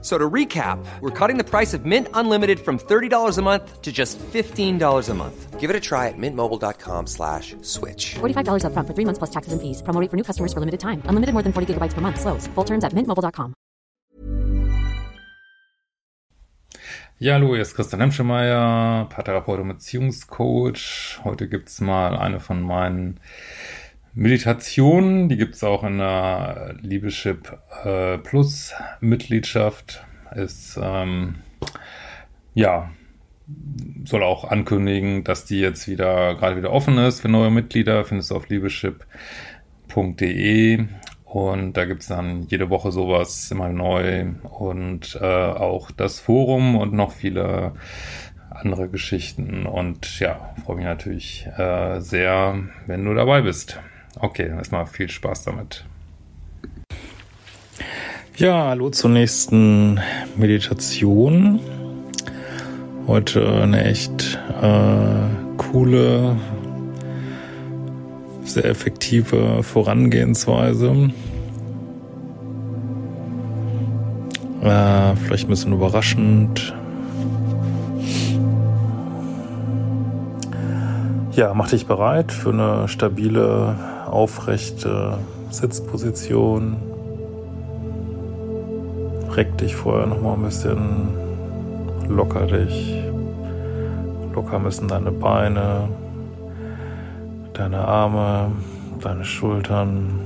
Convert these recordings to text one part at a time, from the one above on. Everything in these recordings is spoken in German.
So to recap, we're cutting the price of Mint Unlimited from $30 a month to just $15 a month. Give it a try at mintmobile.com slash switch. $45 upfront for three months plus taxes and fees. Promo rate for new customers for limited time. Unlimited more than 40 gigabytes per month. Slows. Full terms at mintmobile.com. Ja, hallo, hier ist Christian Hemschemeyer, Paartherapeut und Beziehungscoach. Heute gibt's mal eine von meinen Meditationen. Die gibt's auch in der Liebeschip äh, Plus Mitgliedschaft. Ist, ähm, ja, soll auch ankündigen, dass die jetzt wieder, gerade wieder offen ist für neue Mitglieder. Findest du auf liebeschip.de und da gibt's dann jede Woche sowas immer neu und äh, auch das Forum und noch viele andere Geschichten. Und ja, freue mich natürlich äh, sehr, wenn du dabei bist. Okay, erstmal viel Spaß damit. Ja, hallo zur nächsten Meditation. Heute eine echt äh, coole, sehr effektive Vorangehensweise. Äh, vielleicht ein bisschen überraschend. Ja, mach dich bereit für eine stabile, aufrechte Sitzposition. Reck dich vorher noch mal ein bisschen, locker dich. Locker müssen deine Beine, deine Arme, deine Schultern.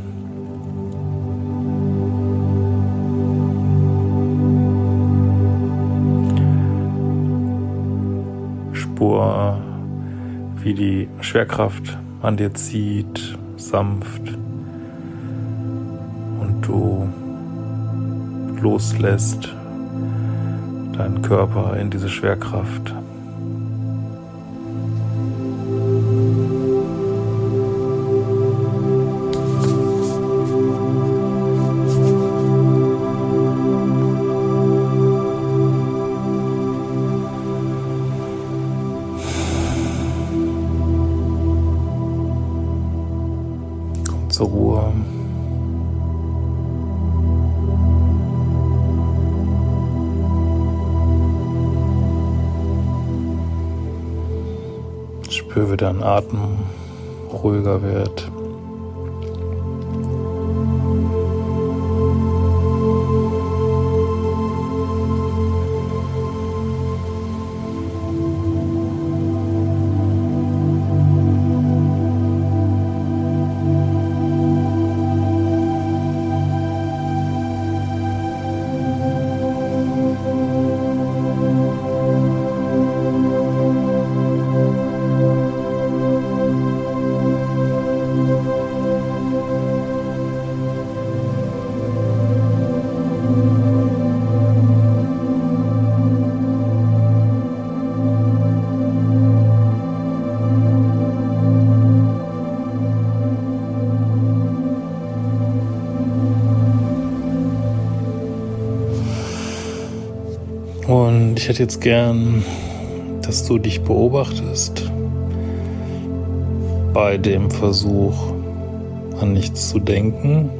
Spur, wie die Schwerkraft an dir zieht, sanft und du loslässt deinen Körper in diese Schwerkraft. Spür, wie dein Atem ruhiger wird. Ich hätte jetzt gern, dass du dich beobachtest bei dem Versuch, an nichts zu denken.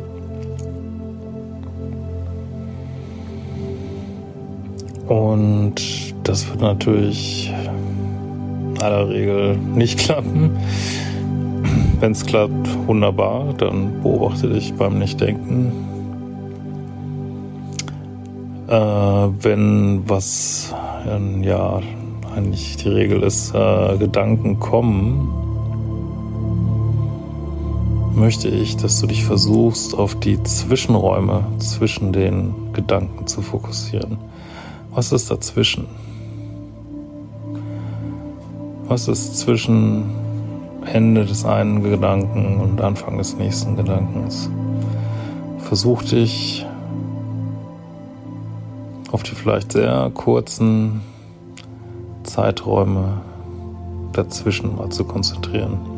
Und das wird natürlich in aller Regel nicht klappen. Wenn es klappt, wunderbar, dann beobachte dich beim Nichtdenken. Äh, wenn was äh, ja eigentlich die Regel ist, äh, Gedanken kommen, möchte ich, dass du dich versuchst, auf die Zwischenräume zwischen den Gedanken zu fokussieren. Was ist dazwischen? Was ist zwischen Ende des einen Gedanken und Anfang des nächsten Gedankens? Versuch dich auf die vielleicht sehr kurzen Zeiträume dazwischen mal zu konzentrieren.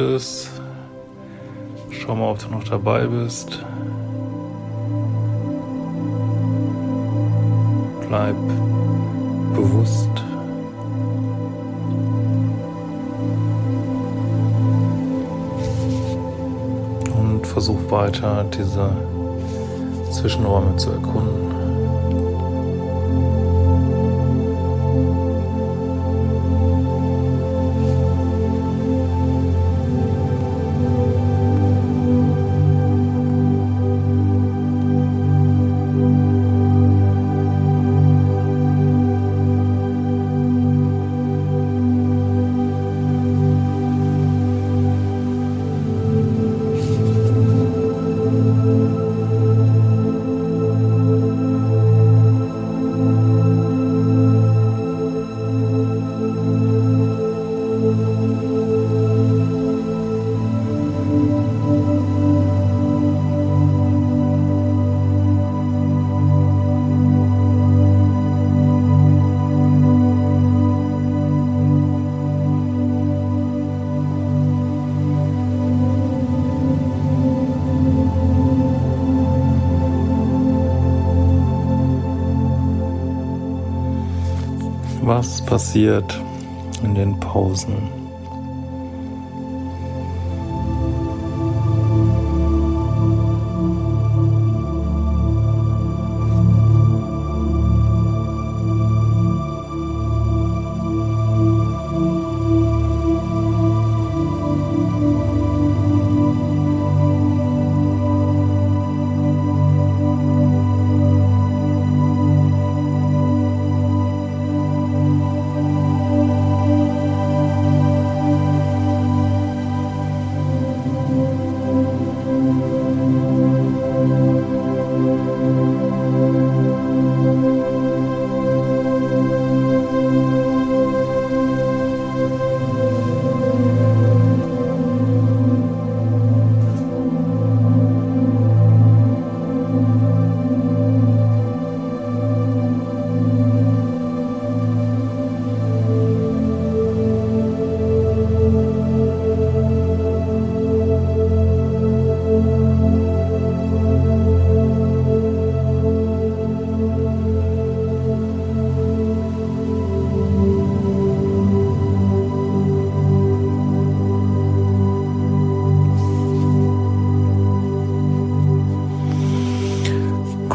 Läuft es? Schau mal, ob du noch dabei bist. Bleib bewusst. Und versuch weiter diese Zwischenräume zu erkunden. Was passiert in den Pausen?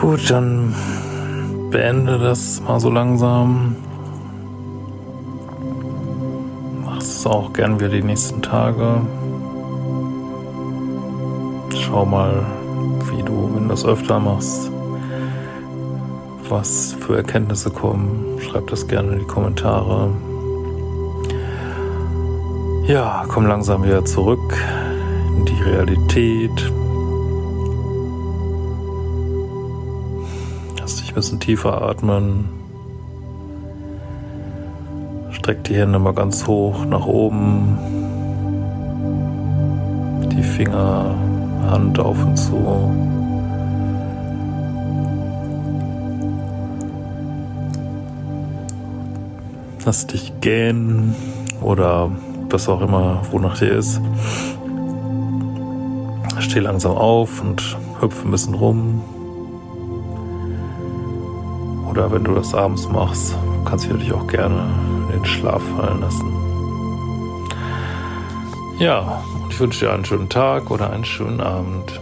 Gut, dann beende das mal so langsam. Mach es auch gern wieder die nächsten Tage. Schau mal, wie du, wenn du das öfter machst, was für Erkenntnisse kommen. Schreib das gerne in die Kommentare. Ja, komm langsam wieder zurück in die Realität. Bisschen tiefer atmen. Streck die Hände mal ganz hoch nach oben. Die Finger, Hand auf und zu. Lass dich gähnen oder was auch immer, wonach dir ist. Steh langsam auf und hüpfe ein bisschen rum. Oder wenn du das abends machst, kannst du dich auch gerne in den Schlaf fallen lassen. Ja, ich wünsche dir einen schönen Tag oder einen schönen Abend.